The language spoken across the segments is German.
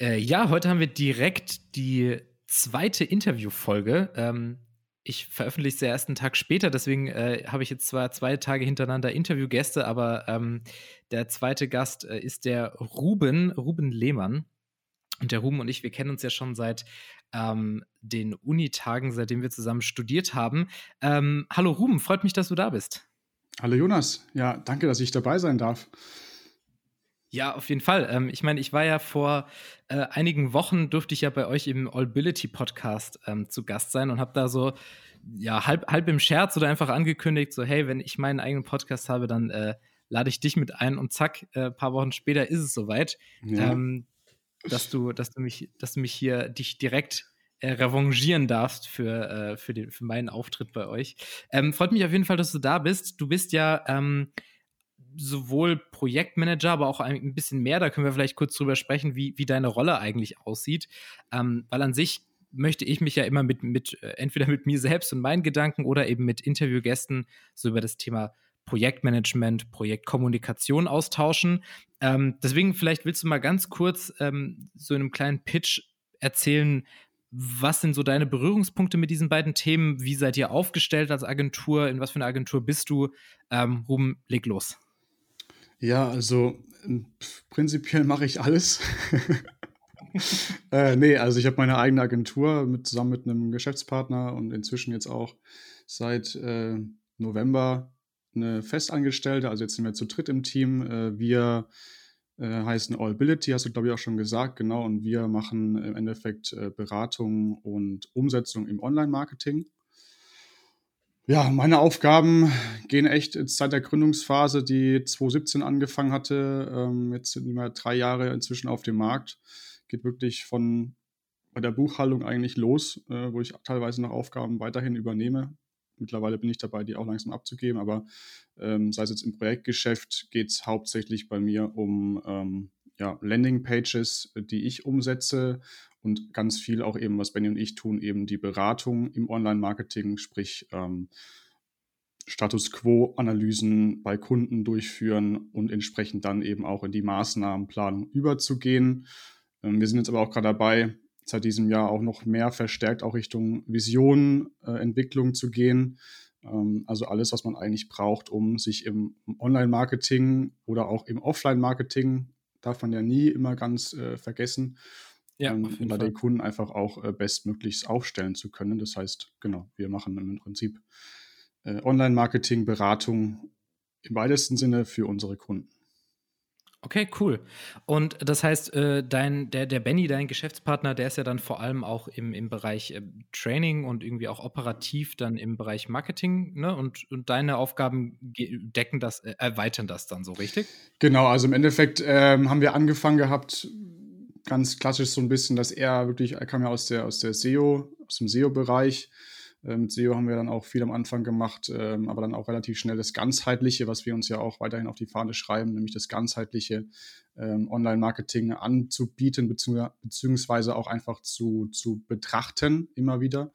Äh, ja, heute haben wir direkt die zweite Interviewfolge. Ähm, ich veröffentliche es erst einen Tag später, deswegen äh, habe ich jetzt zwar zwei Tage hintereinander Interviewgäste, aber ähm, der zweite Gast äh, ist der Ruben, Ruben Lehmann. Und der Ruben und ich, wir kennen uns ja schon seit ähm, den Unitagen, seitdem wir zusammen studiert haben. Ähm, hallo Ruben, freut mich, dass du da bist. Hallo Jonas, ja, danke, dass ich dabei sein darf. Ja, auf jeden Fall. Ähm, ich meine, ich war ja vor äh, einigen Wochen, durfte ich ja bei euch im Allbility Podcast ähm, zu Gast sein und habe da so, ja, halb, halb im Scherz oder einfach angekündigt, so, hey, wenn ich meinen eigenen Podcast habe, dann äh, lade ich dich mit ein und zack, ein äh, paar Wochen später ist es soweit, ja. ähm, dass, du, dass, du mich, dass du mich hier dich direkt äh, revanchieren darfst für, äh, für, den, für meinen Auftritt bei euch. Ähm, freut mich auf jeden Fall, dass du da bist. Du bist ja ähm, sowohl Projektmanager, aber auch ein bisschen mehr. Da können wir vielleicht kurz drüber sprechen, wie, wie deine Rolle eigentlich aussieht. Ähm, weil an sich möchte ich mich ja immer mit, mit, äh, entweder mit mir selbst und meinen Gedanken oder eben mit Interviewgästen so über das Thema Projektmanagement, Projektkommunikation austauschen. Ähm, deswegen vielleicht willst du mal ganz kurz ähm, so in einem kleinen Pitch erzählen, was sind so deine Berührungspunkte mit diesen beiden Themen? Wie seid ihr aufgestellt als Agentur? In was für eine Agentur bist du? Ähm, Ruben, leg los. Ja, also prinzipiell mache ich alles. äh, nee, also ich habe meine eigene Agentur mit, zusammen mit einem Geschäftspartner und inzwischen jetzt auch seit äh, November eine Festangestellte. Also jetzt sind wir zu dritt im Team. Äh, wir äh, heißen Allbility, hast du glaube ich auch schon gesagt, genau. Und wir machen im Endeffekt äh, Beratung und Umsetzung im Online-Marketing. Ja, meine Aufgaben gehen echt seit der Gründungsphase, die 2017 angefangen hatte. Ähm, jetzt sind wir drei Jahre inzwischen auf dem Markt. Geht wirklich von bei der Buchhaltung eigentlich los, äh, wo ich teilweise noch Aufgaben weiterhin übernehme. Mittlerweile bin ich dabei, die auch langsam abzugeben, aber ähm, sei es jetzt im Projektgeschäft, geht es hauptsächlich bei mir um ähm, ja, Landingpages, die ich umsetze und ganz viel auch eben, was Benny und ich tun, eben die Beratung im Online-Marketing, sprich ähm, Status Quo-Analysen bei Kunden durchführen und entsprechend dann eben auch in die Maßnahmenplanung überzugehen. Ähm, wir sind jetzt aber auch gerade dabei, seit diesem Jahr auch noch mehr verstärkt auch Richtung Vision, äh, zu gehen. Ähm, also alles, was man eigentlich braucht, um sich im Online-Marketing oder auch im Offline-Marketing, darf man ja nie immer ganz äh, vergessen, ja, ähm, um da den Kunden einfach auch äh, bestmöglichst aufstellen zu können. Das heißt, genau, wir machen im Prinzip äh, Online-Marketing, Beratung im weitesten Sinne für unsere Kunden. Okay, cool. Und das heißt, äh, dein, der, der Benny, dein Geschäftspartner, der ist ja dann vor allem auch im, im Bereich äh, Training und irgendwie auch operativ dann im Bereich Marketing, ne? Und, und deine Aufgaben decken das, äh, erweitern das dann so, richtig? Genau, also im Endeffekt ähm, haben wir angefangen gehabt, ganz klassisch so ein bisschen, dass er wirklich, er kam ja aus der, aus der SEO, aus dem SEO-Bereich. Äh, mit SEO haben wir dann auch viel am Anfang gemacht, ähm, aber dann auch relativ schnell das Ganzheitliche, was wir uns ja auch weiterhin auf die Fahne schreiben, nämlich das ganzheitliche ähm, Online-Marketing anzubieten, beziehungsweise auch einfach zu, zu betrachten, immer wieder.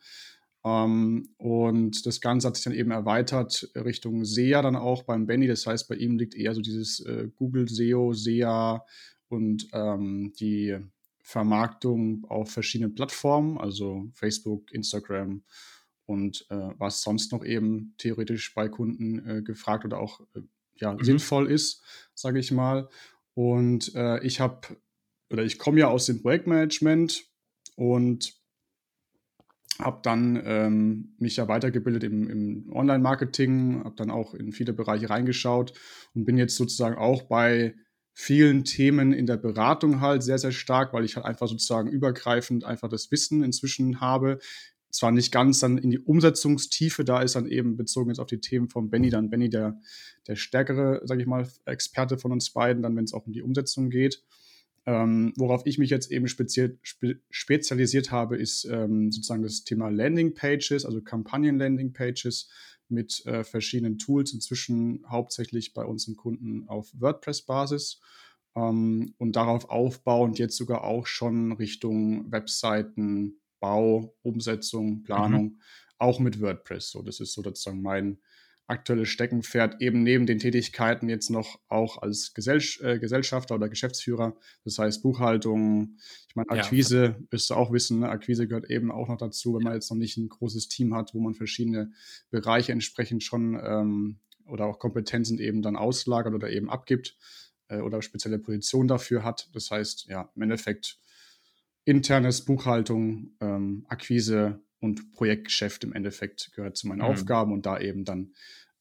Ähm, und das Ganze hat sich dann eben erweitert Richtung SEA dann auch beim Benny. Das heißt, bei ihm liegt eher so dieses äh, Google SEO, SEA und die Vermarktung auf verschiedenen Plattformen, also Facebook, Instagram und äh, was sonst noch eben theoretisch bei Kunden äh, gefragt oder auch äh, ja, mhm. sinnvoll ist, sage ich mal. Und äh, ich habe oder ich komme ja aus dem Projektmanagement und habe dann ähm, mich ja weitergebildet im, im Online-Marketing, habe dann auch in viele Bereiche reingeschaut und bin jetzt sozusagen auch bei vielen Themen in der Beratung halt sehr, sehr stark, weil ich halt einfach sozusagen übergreifend einfach das Wissen inzwischen habe. Zwar nicht ganz dann in die Umsetzungstiefe, da ist dann eben bezogen jetzt auf die Themen von Benny, dann Benny der, der stärkere, sage ich mal, Experte von uns beiden, dann wenn es auch um die Umsetzung geht. Ähm, worauf ich mich jetzt eben speziell, spe spezialisiert habe, ist ähm, sozusagen das Thema Landing Pages, also Kampagnen Landing Pages mit äh, verschiedenen Tools, inzwischen hauptsächlich bei unseren Kunden auf WordPress-Basis ähm, und darauf aufbauend jetzt sogar auch schon Richtung Webseiten, Bau, Umsetzung, Planung, mhm. auch mit WordPress. So, das ist so sozusagen mein aktuelle Steckenpferd, eben neben den Tätigkeiten jetzt noch auch als Gesell äh, Gesellschafter oder Geschäftsführer. Das heißt Buchhaltung, ich meine, Akquise, ja. wirst du auch wissen, ne? Akquise gehört eben auch noch dazu, wenn man jetzt noch nicht ein großes Team hat, wo man verschiedene Bereiche entsprechend schon ähm, oder auch Kompetenzen eben dann auslagert oder eben abgibt äh, oder spezielle Position dafür hat. Das heißt, ja, im Endeffekt internes Buchhaltung, ähm, Akquise und Projektgeschäft im Endeffekt gehört zu meinen mhm. Aufgaben und da eben dann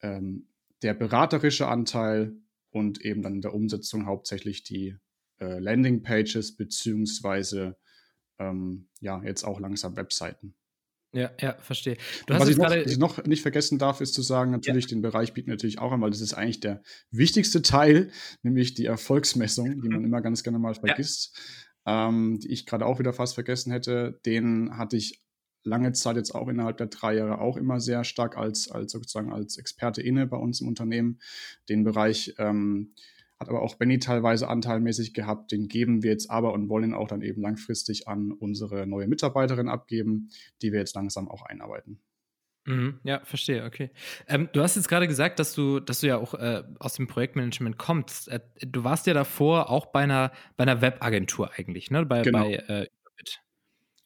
ähm, der beraterische Anteil und eben dann in der Umsetzung hauptsächlich die äh, Landingpages beziehungsweise ähm, ja jetzt auch langsam Webseiten. Ja, ja, verstehe. Du was, ich noch, was ich noch nicht vergessen darf, ist zu sagen, natürlich, ja. den Bereich bieten natürlich auch an, weil das ist eigentlich der wichtigste Teil, nämlich die Erfolgsmessung, die man immer ganz gerne mal vergisst, ja. Ähm, die ich gerade auch wieder fast vergessen hätte. Den hatte ich lange Zeit jetzt auch innerhalb der drei Jahre auch immer sehr stark als, als sozusagen als Experte inne bei uns im Unternehmen. Den Bereich ähm, hat aber auch Benny teilweise anteilmäßig gehabt. Den geben wir jetzt aber und wollen auch dann eben langfristig an unsere neue Mitarbeiterin abgeben, die wir jetzt langsam auch einarbeiten. Mhm, ja, verstehe, okay. Ähm, du hast jetzt gerade gesagt, dass du, dass du ja auch äh, aus dem Projektmanagement kommst. Äh, du warst ja davor auch bei einer, bei einer Webagentur eigentlich, ne? Bei, genau. bei äh, Überbit.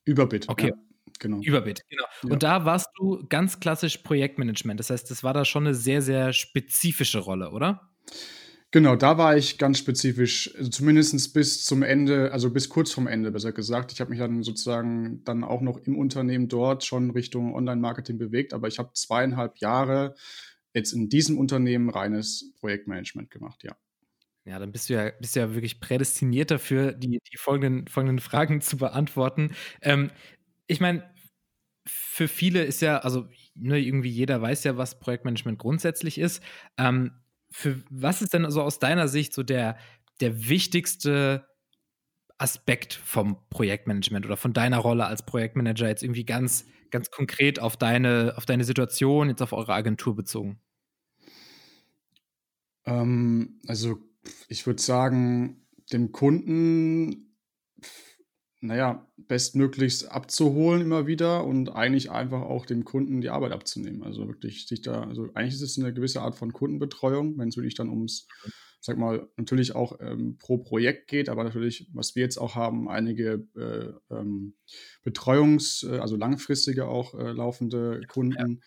Überbit. Okay. Ja, genau. Überbit, genau. Ja. Und da warst du ganz klassisch Projektmanagement. Das heißt, das war da schon eine sehr, sehr spezifische Rolle, oder? Genau, da war ich ganz spezifisch, also zumindest bis zum Ende, also bis kurz vorm Ende, besser gesagt. Ich habe mich dann sozusagen dann auch noch im Unternehmen dort schon Richtung Online-Marketing bewegt, aber ich habe zweieinhalb Jahre jetzt in diesem Unternehmen reines Projektmanagement gemacht, ja. Ja, dann bist du ja, bist ja wirklich prädestiniert dafür, die, die folgenden, folgenden Fragen zu beantworten. Ähm, ich meine, für viele ist ja, also ne, irgendwie jeder weiß ja, was Projektmanagement grundsätzlich ist. Ähm, für was ist denn also aus deiner Sicht so der, der wichtigste Aspekt vom Projektmanagement oder von deiner Rolle als Projektmanager jetzt irgendwie ganz, ganz konkret auf deine, auf deine Situation, jetzt auf eure Agentur bezogen? Ähm, also ich würde sagen, dem Kunden naja, bestmöglichst abzuholen immer wieder und eigentlich einfach auch dem Kunden die Arbeit abzunehmen. Also wirklich sich da, also eigentlich ist es eine gewisse Art von Kundenbetreuung, wenn es wirklich dann ums, sag mal, natürlich auch ähm, pro Projekt geht, aber natürlich, was wir jetzt auch haben, einige äh, ähm, Betreuungs-, äh, also langfristige auch äh, laufende Kunden.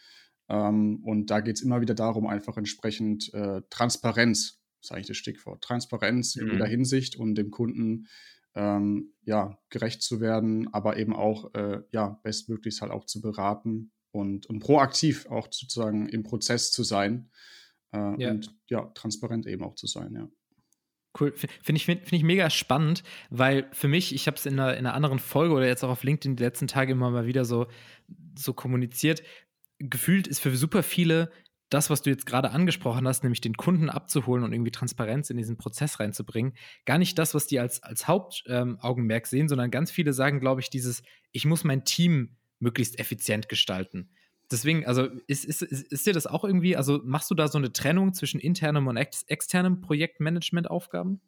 Ja. Ähm, und da geht es immer wieder darum, einfach entsprechend äh, Transparenz, ist eigentlich das Stichwort, Transparenz mhm. in jeder Hinsicht und dem Kunden ähm, ja, gerecht zu werden, aber eben auch äh, ja, bestmöglichst halt auch zu beraten und, und proaktiv auch sozusagen im Prozess zu sein äh, ja. und ja, transparent eben auch zu sein, ja. Cool, finde ich, find, ich mega spannend, weil für mich, ich habe es in einer, in einer anderen Folge oder jetzt auch auf LinkedIn die letzten Tage immer mal wieder so, so kommuniziert. Gefühlt ist für super viele das, was du jetzt gerade angesprochen hast, nämlich den Kunden abzuholen und irgendwie Transparenz in diesen Prozess reinzubringen, gar nicht das, was die als, als Hauptaugenmerk ähm, sehen, sondern ganz viele sagen, glaube ich, dieses, ich muss mein Team möglichst effizient gestalten. Deswegen, also ist, ist, ist, ist dir das auch irgendwie, also machst du da so eine Trennung zwischen internem und ex externem Projektmanagement-Aufgaben?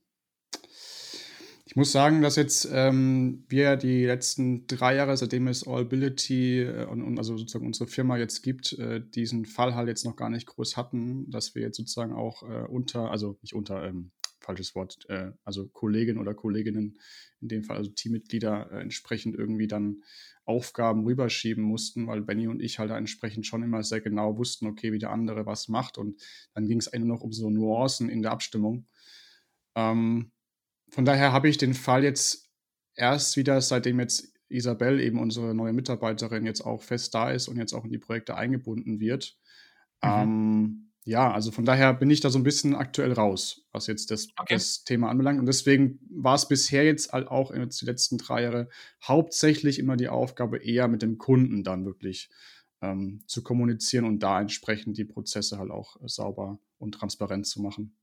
Ich muss sagen, dass jetzt ähm, wir die letzten drei Jahre, seitdem es Allability äh, und, und, also sozusagen unsere Firma jetzt gibt, äh, diesen Fall halt jetzt noch gar nicht groß hatten, dass wir jetzt sozusagen auch äh, unter, also nicht unter, ähm, falsches Wort, äh, also Kolleginnen oder Kolleginnen, in dem Fall also Teammitglieder, äh, entsprechend irgendwie dann Aufgaben rüberschieben mussten, weil Benny und ich halt entsprechend schon immer sehr genau wussten, okay, wie der andere was macht und dann ging es eigentlich noch um so Nuancen in der Abstimmung. Ähm, von daher habe ich den Fall jetzt erst wieder, seitdem jetzt Isabel, eben unsere neue Mitarbeiterin, jetzt auch fest da ist und jetzt auch in die Projekte eingebunden wird. Mhm. Ähm, ja, also von daher bin ich da so ein bisschen aktuell raus, was jetzt das, okay. das Thema anbelangt. Und deswegen war es bisher jetzt halt auch in die letzten drei Jahre hauptsächlich immer die Aufgabe, eher mit dem Kunden dann wirklich ähm, zu kommunizieren und da entsprechend die Prozesse halt auch sauber und transparent zu machen.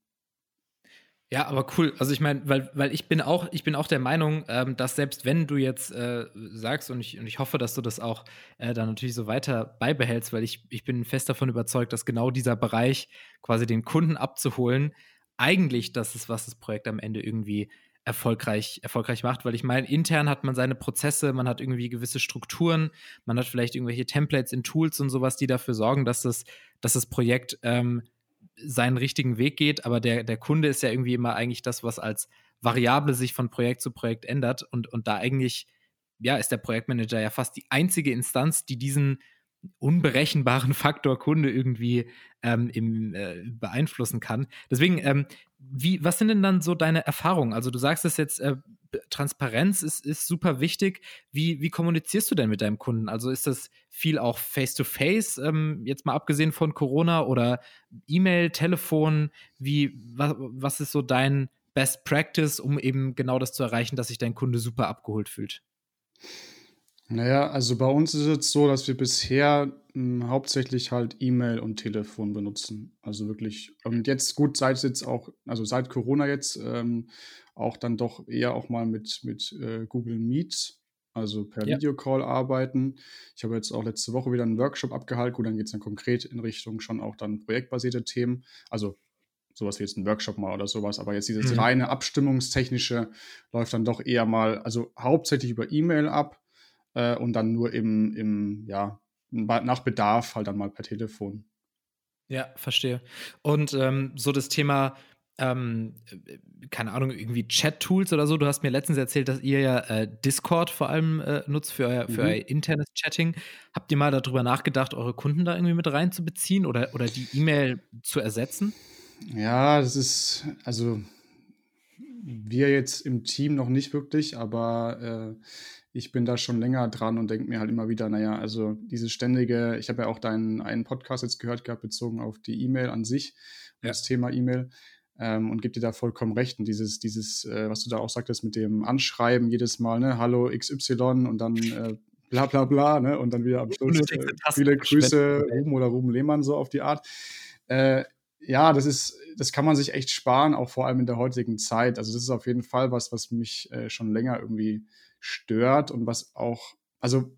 Ja, aber cool. Also ich meine, weil, weil ich bin auch, ich bin auch der Meinung, ähm, dass selbst wenn du jetzt äh, sagst, und ich, und ich hoffe, dass du das auch äh, dann natürlich so weiter beibehältst, weil ich, ich bin fest davon überzeugt, dass genau dieser Bereich, quasi den Kunden abzuholen, eigentlich das ist, was das Projekt am Ende irgendwie erfolgreich, erfolgreich macht, weil ich meine, intern hat man seine Prozesse, man hat irgendwie gewisse Strukturen, man hat vielleicht irgendwelche Templates in Tools und sowas, die dafür sorgen, dass das, dass das Projekt ähm, seinen richtigen Weg geht, aber der, der Kunde ist ja irgendwie immer eigentlich das, was als Variable sich von Projekt zu Projekt ändert. Und, und da eigentlich, ja, ist der Projektmanager ja fast die einzige Instanz, die diesen unberechenbaren Faktor Kunde irgendwie ähm, im, äh, beeinflussen kann. Deswegen, ähm, wie, was sind denn dann so deine Erfahrungen? Also du sagst es jetzt, äh, Transparenz ist, ist super wichtig. Wie, wie kommunizierst du denn mit deinem Kunden? Also ist das viel auch face-to-face, -face, ähm, jetzt mal abgesehen von Corona oder E-Mail, Telefon? Wie, was, was ist so dein Best Practice, um eben genau das zu erreichen, dass sich dein Kunde super abgeholt fühlt? Naja, also bei uns ist es so, dass wir bisher hm, hauptsächlich halt E-Mail und Telefon benutzen. Also wirklich, und jetzt gut, seit jetzt auch, also seit Corona jetzt, ähm, auch dann doch eher auch mal mit, mit äh, Google Meet, also per ja. Videocall arbeiten. Ich habe jetzt auch letzte Woche wieder einen Workshop abgehalten. Gut, dann geht es dann konkret in Richtung schon auch dann projektbasierte Themen. Also sowas wie jetzt ein Workshop mal oder sowas, aber jetzt dieses mhm. reine Abstimmungstechnische läuft dann doch eher mal, also hauptsächlich über E-Mail ab äh, und dann nur im, im, ja, nach Bedarf halt dann mal per Telefon. Ja, verstehe. Und ähm, so das Thema, ähm, keine Ahnung, irgendwie Chat-Tools oder so. Du hast mir letztens erzählt, dass ihr ja äh, Discord vor allem äh, nutzt für euer, für mhm. euer internes Chatting. Habt ihr mal darüber nachgedacht, eure Kunden da irgendwie mit reinzubeziehen oder, oder die E-Mail zu ersetzen? Ja, das ist, also wir jetzt im Team noch nicht wirklich, aber äh, ich bin da schon länger dran und denke mir halt immer wieder, naja, also dieses ständige, ich habe ja auch deinen einen Podcast jetzt gehört gehabt, bezogen auf die E-Mail an sich, ja. das Thema E-Mail. Ähm, und gebe dir da vollkommen recht. Und dieses, dieses, äh, was du da auch sagtest mit dem Anschreiben jedes Mal, ne, Hallo XY und dann äh, bla bla bla, ne, und dann wieder am Schluss äh, viele Grüße, Ruben oder Ruben Lehmann, so auf die Art. Äh, ja, das ist, das kann man sich echt sparen, auch vor allem in der heutigen Zeit. Also das ist auf jeden Fall was, was mich äh, schon länger irgendwie stört und was auch, also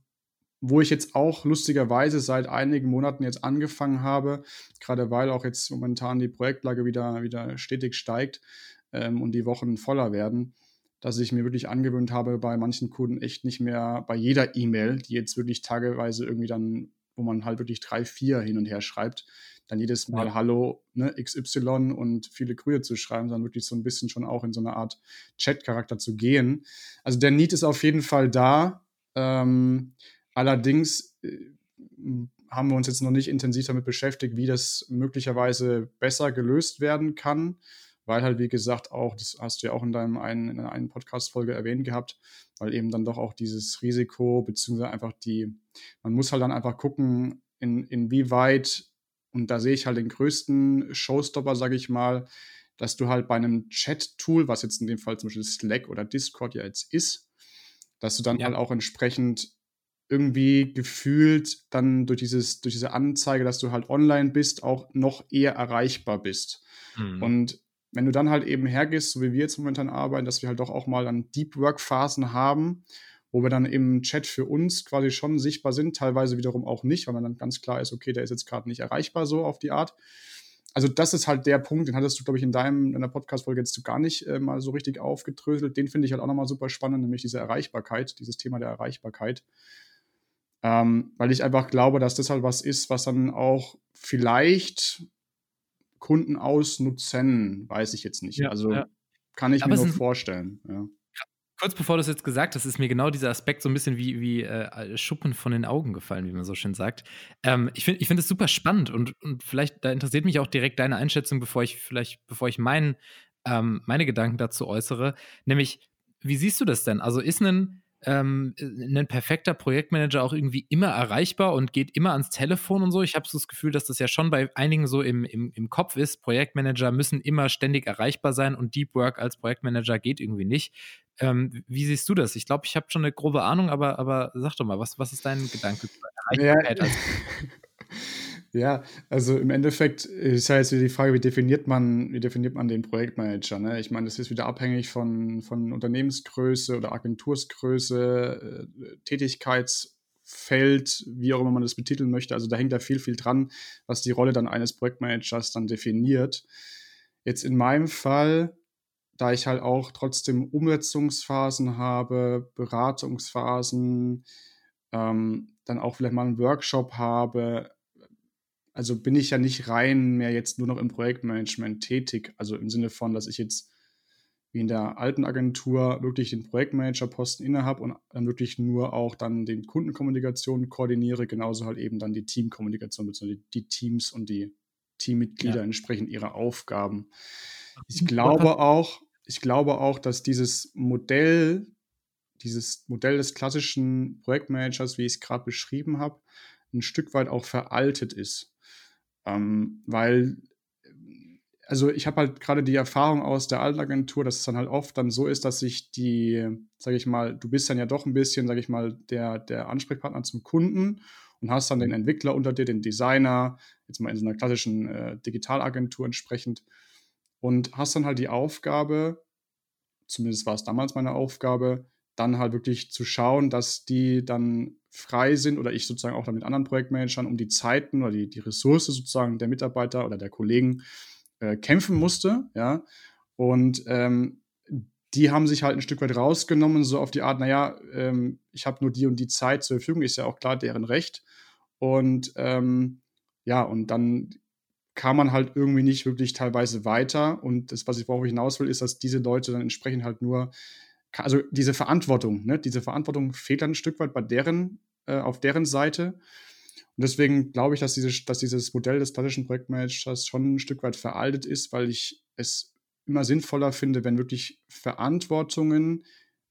wo ich jetzt auch lustigerweise seit einigen Monaten jetzt angefangen habe, gerade weil auch jetzt momentan die Projektlage wieder, wieder stetig steigt ähm, und die Wochen voller werden, dass ich mir wirklich angewöhnt habe, bei manchen Kunden echt nicht mehr bei jeder E-Mail, die jetzt wirklich tageweise irgendwie dann, wo man halt wirklich drei, vier hin und her schreibt, dann jedes Mal ja. Hallo ne, XY und viele Grüße zu schreiben, sondern wirklich so ein bisschen schon auch in so eine Art Chat-Charakter zu gehen. Also der Need ist auf jeden Fall da. Ähm, allerdings äh, haben wir uns jetzt noch nicht intensiv damit beschäftigt, wie das möglicherweise besser gelöst werden kann, weil halt, wie gesagt, auch, das hast du ja auch in deinem einen, in einer Podcast-Folge erwähnt gehabt, weil eben dann doch auch dieses Risiko, beziehungsweise einfach die, man muss halt dann einfach gucken, in, inwieweit und da sehe ich halt den größten Showstopper, sage ich mal, dass du halt bei einem Chat-Tool, was jetzt in dem Fall zum Beispiel Slack oder Discord ja jetzt ist, dass du dann ja. halt auch entsprechend irgendwie gefühlt dann durch, dieses, durch diese Anzeige, dass du halt online bist, auch noch eher erreichbar bist. Mhm. Und wenn du dann halt eben hergehst, so wie wir jetzt momentan arbeiten, dass wir halt doch auch mal dann Deep Work-Phasen haben, wo wir dann im Chat für uns quasi schon sichtbar sind, teilweise wiederum auch nicht, weil man dann ganz klar ist, okay, der ist jetzt gerade nicht erreichbar so auf die Art. Also das ist halt der Punkt, den hattest du, glaube ich, in deinem, in deiner Podcast-Folge jetzt gar nicht äh, mal so richtig aufgedröselt. Den finde ich halt auch nochmal super spannend, nämlich diese Erreichbarkeit, dieses Thema der Erreichbarkeit. Ähm, weil ich einfach glaube, dass das halt was ist, was dann auch vielleicht Kunden ausnutzen, weiß ich jetzt nicht. Ja, also ja. kann ich Aber mir nur vorstellen. Ja kurz bevor du es jetzt gesagt hast, ist mir genau dieser Aspekt so ein bisschen wie, wie äh, Schuppen von den Augen gefallen, wie man so schön sagt. Ähm, ich finde ich find es super spannend und, und vielleicht, da interessiert mich auch direkt deine Einschätzung, bevor ich vielleicht, bevor ich mein, ähm, meine Gedanken dazu äußere. Nämlich, wie siehst du das denn? Also ist ein ähm, ein perfekter Projektmanager auch irgendwie immer erreichbar und geht immer ans Telefon und so. Ich habe so das Gefühl, dass das ja schon bei einigen so im, im, im Kopf ist. Projektmanager müssen immer ständig erreichbar sein und Deep Work als Projektmanager geht irgendwie nicht. Ähm, wie siehst du das? Ich glaube, ich habe schon eine grobe Ahnung, aber, aber sag doch mal, was, was ist dein Gedanke Erreichbarkeit? Ja. Ja, also im Endeffekt ist ja jetzt wieder die Frage, wie definiert man, wie definiert man den Projektmanager? Ne? Ich meine, das ist wieder abhängig von, von Unternehmensgröße oder Agentursgröße, äh, Tätigkeitsfeld, wie auch immer man das betiteln möchte. Also da hängt da viel, viel dran, was die Rolle dann eines Projektmanagers dann definiert. Jetzt in meinem Fall da ich halt auch trotzdem Umsetzungsphasen habe, Beratungsphasen, ähm, dann auch vielleicht mal einen Workshop habe. Also bin ich ja nicht rein mehr jetzt nur noch im Projektmanagement tätig. Also im Sinne von, dass ich jetzt wie in der alten Agentur wirklich den Projektmanager-Posten innehabe und dann wirklich nur auch dann den Kundenkommunikation koordiniere, genauso halt eben dann die Teamkommunikation, beziehungsweise die Teams und die Teammitglieder ja. entsprechend ihre Aufgaben. Ich glaube auch, ich glaube auch, dass dieses Modell, dieses Modell des klassischen Projektmanagers, wie ich es gerade beschrieben habe, ein Stück weit auch veraltet ist. Ähm, weil also ich habe halt gerade die Erfahrung aus der alten Agentur, dass es dann halt oft dann so ist, dass sich die, sage ich mal, du bist dann ja doch ein bisschen, sage ich mal, der, der Ansprechpartner zum Kunden und hast dann den Entwickler unter dir, den Designer, jetzt mal in so einer klassischen äh, Digitalagentur entsprechend und hast dann halt die Aufgabe, zumindest war es damals meine Aufgabe, dann halt wirklich zu schauen, dass die dann frei sind oder ich sozusagen auch dann mit anderen Projektmanagern um die Zeiten oder die, die Ressource sozusagen der Mitarbeiter oder der Kollegen äh, kämpfen musste, ja. Und ähm, die haben sich halt ein Stück weit rausgenommen, so auf die Art, naja, ähm, ich habe nur die und die Zeit zur Verfügung, ist ja auch klar deren Recht. Und ähm, ja, und dann kam man halt irgendwie nicht wirklich teilweise weiter. Und das, was ich worauf hinaus will, ist, dass diese Leute dann entsprechend halt nur, also diese Verantwortung, ne, diese Verantwortung fehlt dann ein Stück weit bei deren, äh, auf deren Seite. Und deswegen glaube ich, dass, diese, dass dieses Modell des klassischen Projektmanagers schon ein Stück weit veraltet ist, weil ich es immer sinnvoller finde, wenn wirklich Verantwortungen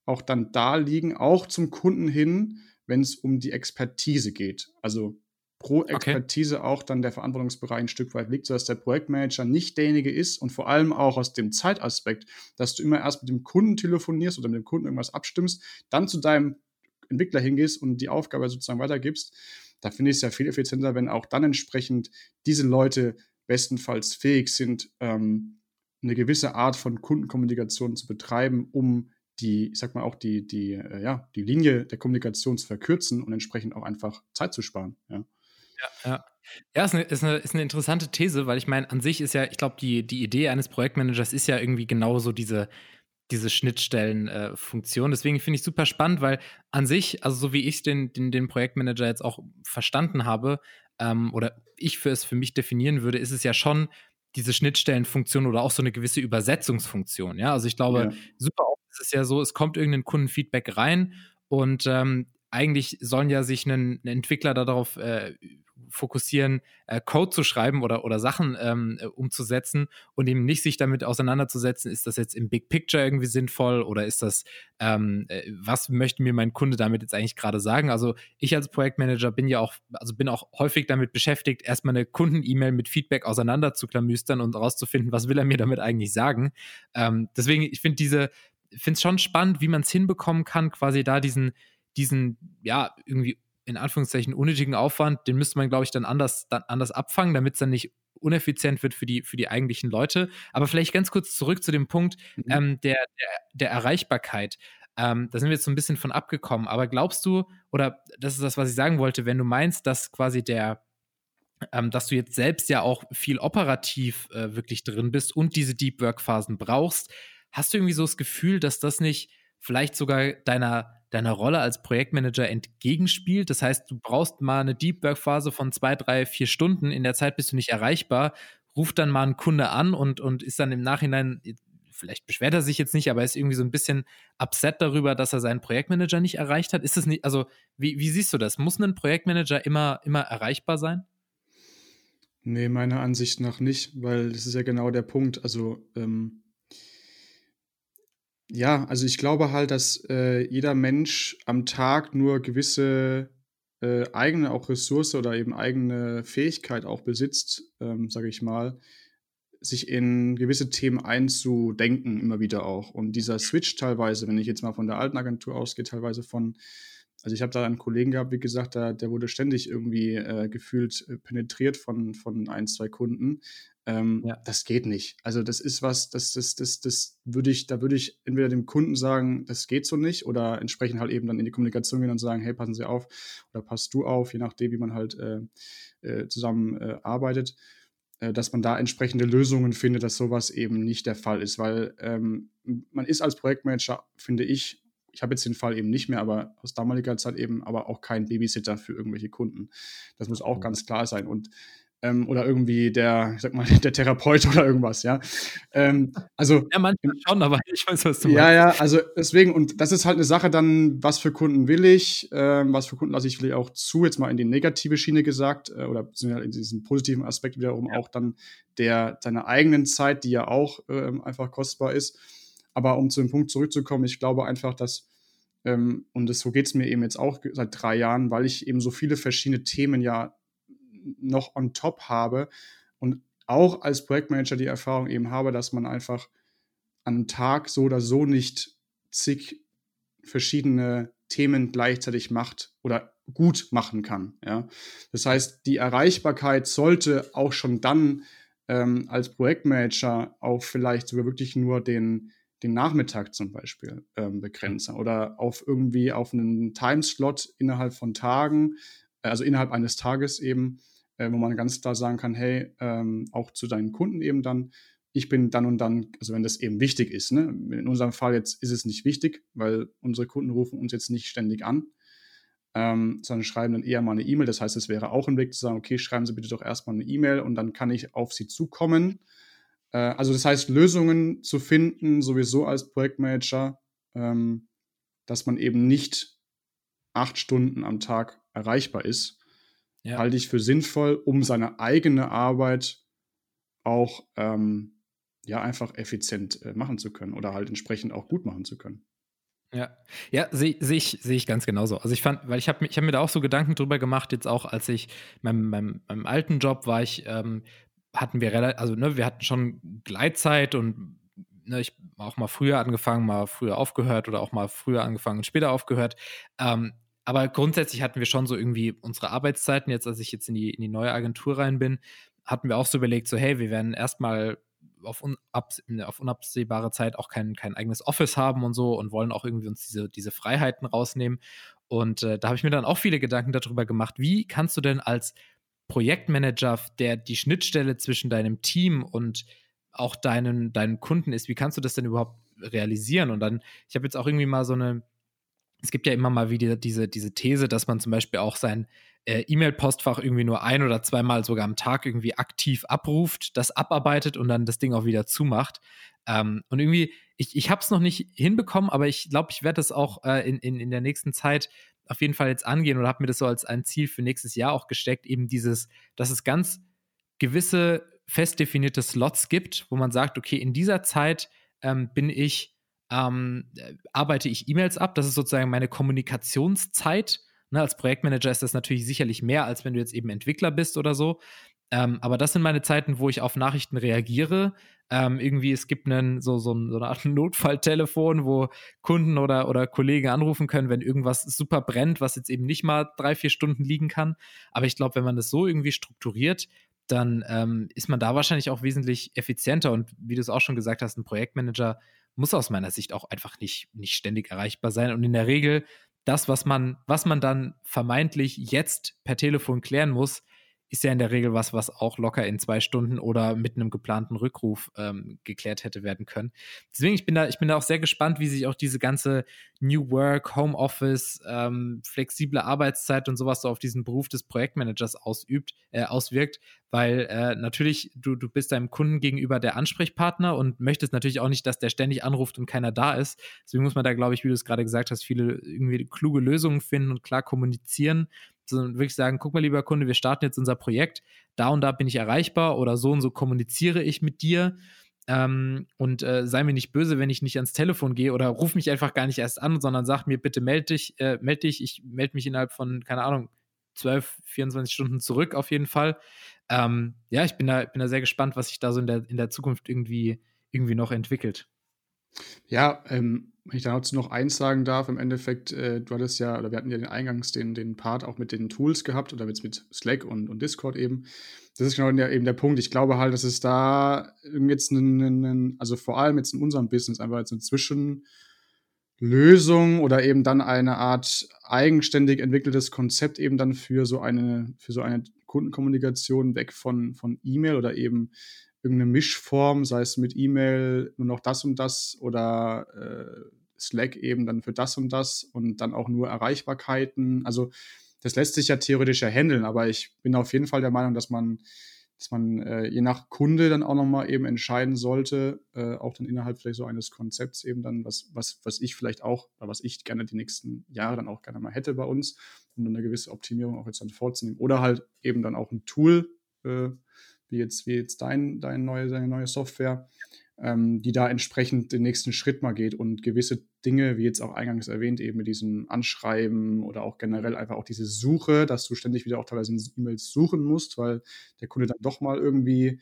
auch dann da liegen, auch zum Kunden hin, wenn es um die Expertise geht. Also pro Expertise okay. auch dann der Verantwortungsbereich ein Stück weit liegt, sodass der Projektmanager nicht derjenige ist und vor allem auch aus dem Zeitaspekt, dass du immer erst mit dem Kunden telefonierst oder mit dem Kunden irgendwas abstimmst, dann zu deinem Entwickler hingehst und die Aufgabe sozusagen weitergibst, da finde ich es ja viel effizienter, wenn auch dann entsprechend diese Leute bestenfalls fähig sind, ähm, eine gewisse Art von Kundenkommunikation zu betreiben, um die, ich sag mal, auch die, die, äh, ja, die Linie der Kommunikation zu verkürzen und entsprechend auch einfach Zeit zu sparen. Ja, ja. ja. Ja, ist eine, ist, eine, ist eine interessante These, weil ich meine, an sich ist ja, ich glaube, die, die Idee eines Projektmanagers ist ja irgendwie genauso diese, diese Schnittstellenfunktion. Äh, Deswegen finde ich super spannend, weil an sich, also so wie ich den, den, den Projektmanager jetzt auch verstanden habe, ähm, oder ich für es für mich definieren würde, ist es ja schon diese Schnittstellenfunktion oder auch so eine gewisse Übersetzungsfunktion. Ja, also ich glaube, ja. super oft ist es ja so, es kommt irgendein Kundenfeedback rein und ähm, eigentlich sollen ja sich ein, ein Entwickler darauf äh, fokussieren, äh, Code zu schreiben oder, oder Sachen ähm, äh, umzusetzen und eben nicht sich damit auseinanderzusetzen, ist das jetzt im Big Picture irgendwie sinnvoll oder ist das, ähm, äh, was möchte mir mein Kunde damit jetzt eigentlich gerade sagen? Also ich als Projektmanager bin ja auch, also bin auch häufig damit beschäftigt, erstmal eine Kunden-E-Mail mit Feedback auseinander zu klamüstern und rauszufinden, was will er mir damit eigentlich sagen. Ähm, deswegen, ich finde diese, finde es schon spannend, wie man es hinbekommen kann, quasi da diesen, diesen, ja, irgendwie in Anführungszeichen unnötigen Aufwand, den müsste man, glaube ich, dann anders, dann anders abfangen, damit es dann nicht uneffizient wird für die, für die eigentlichen Leute. Aber vielleicht ganz kurz zurück zu dem Punkt mhm. ähm, der, der, der, Erreichbarkeit. Ähm, da sind wir jetzt so ein bisschen von abgekommen. Aber glaubst du, oder das ist das, was ich sagen wollte, wenn du meinst, dass quasi der, ähm, dass du jetzt selbst ja auch viel operativ äh, wirklich drin bist und diese Deep Work Phasen brauchst, hast du irgendwie so das Gefühl, dass das nicht vielleicht sogar deiner deiner Rolle als Projektmanager entgegenspielt. Das heißt, du brauchst mal eine Deep Work Phase von zwei, drei, vier Stunden. In der Zeit bist du nicht erreichbar. Ruft dann mal ein Kunde an und, und ist dann im Nachhinein, vielleicht beschwert er sich jetzt nicht, aber ist irgendwie so ein bisschen upset darüber, dass er seinen Projektmanager nicht erreicht hat. Ist das nicht, also wie, wie siehst du das? Muss ein Projektmanager immer, immer erreichbar sein? Nee, meiner Ansicht nach nicht, weil das ist ja genau der Punkt. Also ähm, ja, also ich glaube halt, dass äh, jeder Mensch am Tag nur gewisse äh, eigene auch Ressource oder eben eigene Fähigkeit auch besitzt, ähm, sage ich mal, sich in gewisse Themen einzudenken, immer wieder auch. Und dieser Switch teilweise, wenn ich jetzt mal von der alten Agentur ausgehe, teilweise von also ich habe da einen Kollegen gehabt, wie gesagt, der, der wurde ständig irgendwie äh, gefühlt äh, penetriert von, von ein, zwei Kunden. Ähm, ja. Das geht nicht. Also das ist was, das, das, das, das würde ich, da würde ich entweder dem Kunden sagen, das geht so nicht, oder entsprechend halt eben dann in die Kommunikation gehen und sagen, hey, passen Sie auf oder passt du auf, je nachdem, wie man halt äh, äh, zusammen äh, arbeitet. äh, dass man da entsprechende Lösungen findet, dass sowas eben nicht der Fall ist, weil ähm, man ist als Projektmanager, finde ich, ich habe jetzt den Fall eben nicht mehr, aber aus damaliger Zeit eben aber auch kein Babysitter für irgendwelche Kunden. Das muss auch mhm. ganz klar sein. Und ähm, oder irgendwie der, ich sag mal, der Therapeut oder irgendwas, ja. Ähm, also, ja, manchmal schon, aber ich weiß, was du meinst. Ja, ja, also deswegen, und das ist halt eine Sache dann, was für Kunden will ich, ähm, was für Kunden lasse ich vielleicht auch zu, jetzt mal in die negative Schiene gesagt, äh, oder in diesen positiven Aspekt wiederum ja. auch dann der, deiner eigenen Zeit, die ja auch ähm, einfach kostbar ist. Aber um zu dem Punkt zurückzukommen, ich glaube einfach, dass ähm, und das, so geht es mir eben jetzt auch seit drei Jahren, weil ich eben so viele verschiedene Themen ja noch on top habe und auch als Projektmanager die Erfahrung eben habe, dass man einfach an einem Tag so oder so nicht zig verschiedene Themen gleichzeitig macht oder gut machen kann. Ja? Das heißt, die Erreichbarkeit sollte auch schon dann ähm, als Projektmanager auf vielleicht sogar wirklich nur den, den Nachmittag zum Beispiel ähm, begrenzen oder auf irgendwie auf einen Timeslot innerhalb von Tagen, also innerhalb eines Tages eben äh, wo man ganz klar sagen kann, hey, ähm, auch zu deinen Kunden eben dann, ich bin dann und dann, also wenn das eben wichtig ist, ne? in unserem Fall jetzt ist es nicht wichtig, weil unsere Kunden rufen uns jetzt nicht ständig an, ähm, sondern schreiben dann eher mal eine E-Mail. Das heißt, es wäre auch ein Weg zu sagen, okay, schreiben Sie bitte doch erstmal eine E-Mail und dann kann ich auf Sie zukommen. Äh, also das heißt, Lösungen zu finden, sowieso als Projektmanager, ähm, dass man eben nicht acht Stunden am Tag erreichbar ist, ja. halte ich für sinnvoll, um seine eigene Arbeit auch ähm, ja einfach effizient äh, machen zu können oder halt entsprechend auch gut machen zu können. Ja, ja, sehe seh ich, seh ich ganz genauso. Also ich fand, weil ich habe ich hab mir da auch so Gedanken drüber gemacht, jetzt auch als ich meinem, meinem, meinem alten Job war ich, ähm, hatten wir relativ, also ne, wir hatten schon Gleitzeit und ne, ich auch mal früher angefangen, mal früher aufgehört oder auch mal früher angefangen und später aufgehört. Ähm, aber grundsätzlich hatten wir schon so irgendwie unsere Arbeitszeiten. Jetzt, als ich jetzt in die, in die neue Agentur rein bin, hatten wir auch so überlegt, so, hey, wir werden erstmal auf, unabs auf unabsehbare Zeit auch kein, kein eigenes Office haben und so und wollen auch irgendwie uns diese, diese Freiheiten rausnehmen. Und äh, da habe ich mir dann auch viele Gedanken darüber gemacht, wie kannst du denn als Projektmanager, der die Schnittstelle zwischen deinem Team und auch deinen, deinen Kunden ist, wie kannst du das denn überhaupt realisieren? Und dann, ich habe jetzt auch irgendwie mal so eine, es gibt ja immer mal wieder diese, diese These, dass man zum Beispiel auch sein äh, E-Mail-Postfach irgendwie nur ein oder zweimal sogar am Tag irgendwie aktiv abruft, das abarbeitet und dann das Ding auch wieder zumacht. Ähm, und irgendwie, ich, ich habe es noch nicht hinbekommen, aber ich glaube, ich werde das auch äh, in, in, in der nächsten Zeit auf jeden Fall jetzt angehen oder habe mir das so als ein Ziel für nächstes Jahr auch gesteckt, eben dieses, dass es ganz gewisse fest definierte Slots gibt, wo man sagt, okay, in dieser Zeit ähm, bin ich ähm, arbeite ich E-Mails ab. Das ist sozusagen meine Kommunikationszeit. Ne, als Projektmanager ist das natürlich sicherlich mehr, als wenn du jetzt eben Entwickler bist oder so. Ähm, aber das sind meine Zeiten, wo ich auf Nachrichten reagiere. Ähm, irgendwie, es gibt einen, so, so, so eine Art Notfalltelefon, wo Kunden oder, oder Kollegen anrufen können, wenn irgendwas super brennt, was jetzt eben nicht mal drei, vier Stunden liegen kann. Aber ich glaube, wenn man das so irgendwie strukturiert, dann ähm, ist man da wahrscheinlich auch wesentlich effizienter. Und wie du es auch schon gesagt hast, ein Projektmanager muss aus meiner Sicht auch einfach nicht, nicht ständig erreichbar sein. Und in der Regel, das, was man, was man dann vermeintlich jetzt per Telefon klären muss, ist ja in der Regel was, was auch locker in zwei Stunden oder mit einem geplanten Rückruf ähm, geklärt hätte werden können. Deswegen, ich bin da, ich bin da auch sehr gespannt, wie sich auch diese ganze New Work, Homeoffice, ähm, flexible Arbeitszeit und sowas so auf diesen Beruf des Projektmanagers ausübt, äh, auswirkt, weil äh, natürlich du, du bist deinem Kunden gegenüber der Ansprechpartner und möchtest natürlich auch nicht, dass der ständig anruft und keiner da ist. Deswegen muss man da, glaube ich, wie du es gerade gesagt hast, viele irgendwie kluge Lösungen finden und klar kommunizieren sondern wirklich sagen, guck mal, lieber Kunde, wir starten jetzt unser Projekt, da und da bin ich erreichbar oder so und so kommuniziere ich mit dir. Ähm, und äh, sei mir nicht böse, wenn ich nicht ans Telefon gehe oder ruf mich einfach gar nicht erst an, sondern sag mir bitte melde dich, äh, melde dich, ich melde mich innerhalb von, keine Ahnung, 12, 24 Stunden zurück auf jeden Fall. Ähm, ja, ich bin da, bin da sehr gespannt, was sich da so in der, in der Zukunft irgendwie, irgendwie noch entwickelt. Ja, ähm, wenn ich dazu noch eins sagen darf, im Endeffekt, äh, du hattest ja, oder wir hatten ja den Eingangs den, den Part auch mit den Tools gehabt oder jetzt mit Slack und, und Discord eben. Das ist genau der, eben der Punkt. Ich glaube halt, dass es da jetzt einen, also vor allem jetzt in unserem Business einfach jetzt eine Zwischenlösung oder eben dann eine Art eigenständig entwickeltes Konzept eben dann für so eine, für so eine Kundenkommunikation weg von, von E-Mail oder eben irgendeine Mischform, sei es mit E-Mail nur noch das und das oder äh, Slack eben dann für das und das und dann auch nur Erreichbarkeiten. Also das lässt sich ja theoretisch ja handeln, aber ich bin auf jeden Fall der Meinung, dass man, dass man äh, je nach Kunde dann auch nochmal eben entscheiden sollte, äh, auch dann innerhalb vielleicht so eines Konzepts eben dann, was, was, was ich vielleicht auch, was ich gerne die nächsten Jahre dann auch gerne mal hätte bei uns, um eine gewisse Optimierung auch jetzt dann vorzunehmen. Oder halt eben dann auch ein Tool, äh, wie jetzt, wie jetzt dein, dein neue, deine neue Software, ähm, die da entsprechend den nächsten Schritt mal geht und gewisse Dinge, wie jetzt auch eingangs erwähnt, eben mit diesem Anschreiben oder auch generell einfach auch diese Suche, dass du ständig wieder auch teilweise E-Mails suchen musst, weil der Kunde dann doch mal irgendwie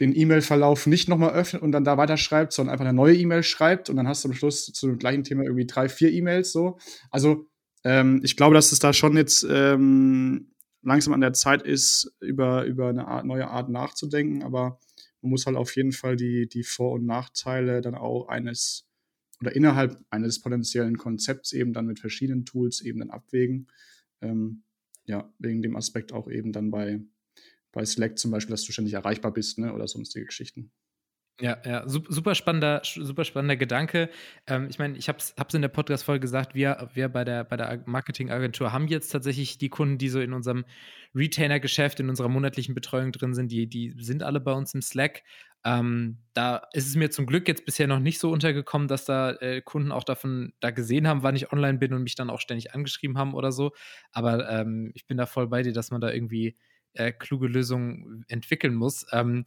den E-Mail-Verlauf nicht nochmal öffnet und dann da weiterschreibt, sondern einfach eine neue E-Mail schreibt und dann hast du am Schluss zu dem gleichen Thema irgendwie drei, vier E-Mails so. Also ähm, ich glaube, dass es da schon jetzt ähm, langsam an der Zeit ist, über, über eine Art, neue Art nachzudenken, aber man muss halt auf jeden Fall die, die Vor- und Nachteile dann auch eines oder innerhalb eines potenziellen Konzepts eben dann mit verschiedenen Tools eben dann abwägen. Ähm, ja, wegen dem Aspekt auch eben dann bei, bei Slack zum Beispiel, dass du ständig erreichbar bist ne, oder sonstige Geschichten. Ja, ja, super spannender, super spannender Gedanke. Ähm, ich meine, ich habe es in der Podcast-Folge gesagt, wir, wir bei der, bei der Marketingagentur haben jetzt tatsächlich die Kunden, die so in unserem Retainer-Geschäft, in unserer monatlichen Betreuung drin sind, die, die sind alle bei uns im Slack. Ähm, da ist es mir zum Glück jetzt bisher noch nicht so untergekommen, dass da äh, Kunden auch davon da gesehen haben, wann ich online bin und mich dann auch ständig angeschrieben haben oder so. Aber ähm, ich bin da voll bei dir, dass man da irgendwie äh, kluge Lösungen entwickeln muss. Ähm,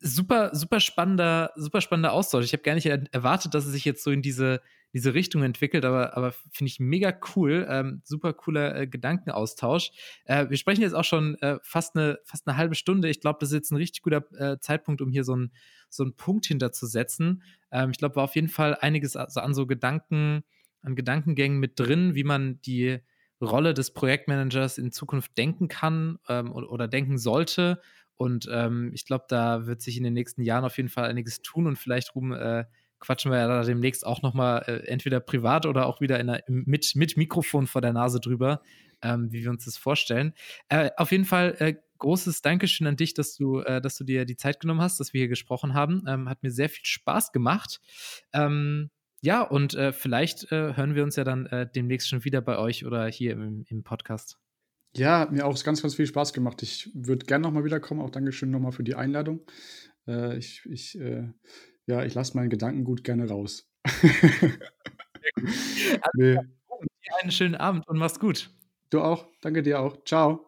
super, super spannender, super spannender Austausch. Ich habe gar nicht erwartet, dass es sich jetzt so in diese, diese Richtung entwickelt, aber, aber finde ich mega cool. Ähm, super cooler äh, Gedankenaustausch. Äh, wir sprechen jetzt auch schon äh, fast, eine, fast eine halbe Stunde. Ich glaube, das ist jetzt ein richtig guter äh, Zeitpunkt, um hier so, ein, so einen Punkt hinterzusetzen. Ähm, ich glaube, war auf jeden Fall einiges an so Gedanken, an Gedankengängen mit drin, wie man die Rolle des Projektmanagers in Zukunft denken kann ähm, oder denken sollte und ähm, ich glaube, da wird sich in den nächsten Jahren auf jeden Fall einiges tun und vielleicht, Ruben, äh, quatschen wir ja da demnächst auch nochmal äh, entweder privat oder auch wieder einer, mit, mit Mikrofon vor der Nase drüber, ähm, wie wir uns das vorstellen. Äh, auf jeden Fall äh, großes Dankeschön an dich, dass du, äh, dass du dir die Zeit genommen hast, dass wir hier gesprochen haben. Ähm, hat mir sehr viel Spaß gemacht. Ähm, ja, und äh, vielleicht äh, hören wir uns ja dann demnächst schon wieder bei euch oder hier im, im Podcast. Ja, hat mir auch ganz, ganz viel Spaß gemacht. Ich würde gerne nochmal wiederkommen. Auch Dankeschön nochmal für die Einladung. Äh, ich, ich, äh, ja, ich lasse meinen Gedanken gut gerne raus. nee. Einen schönen Abend und mach's gut. Du auch. Danke dir auch. Ciao.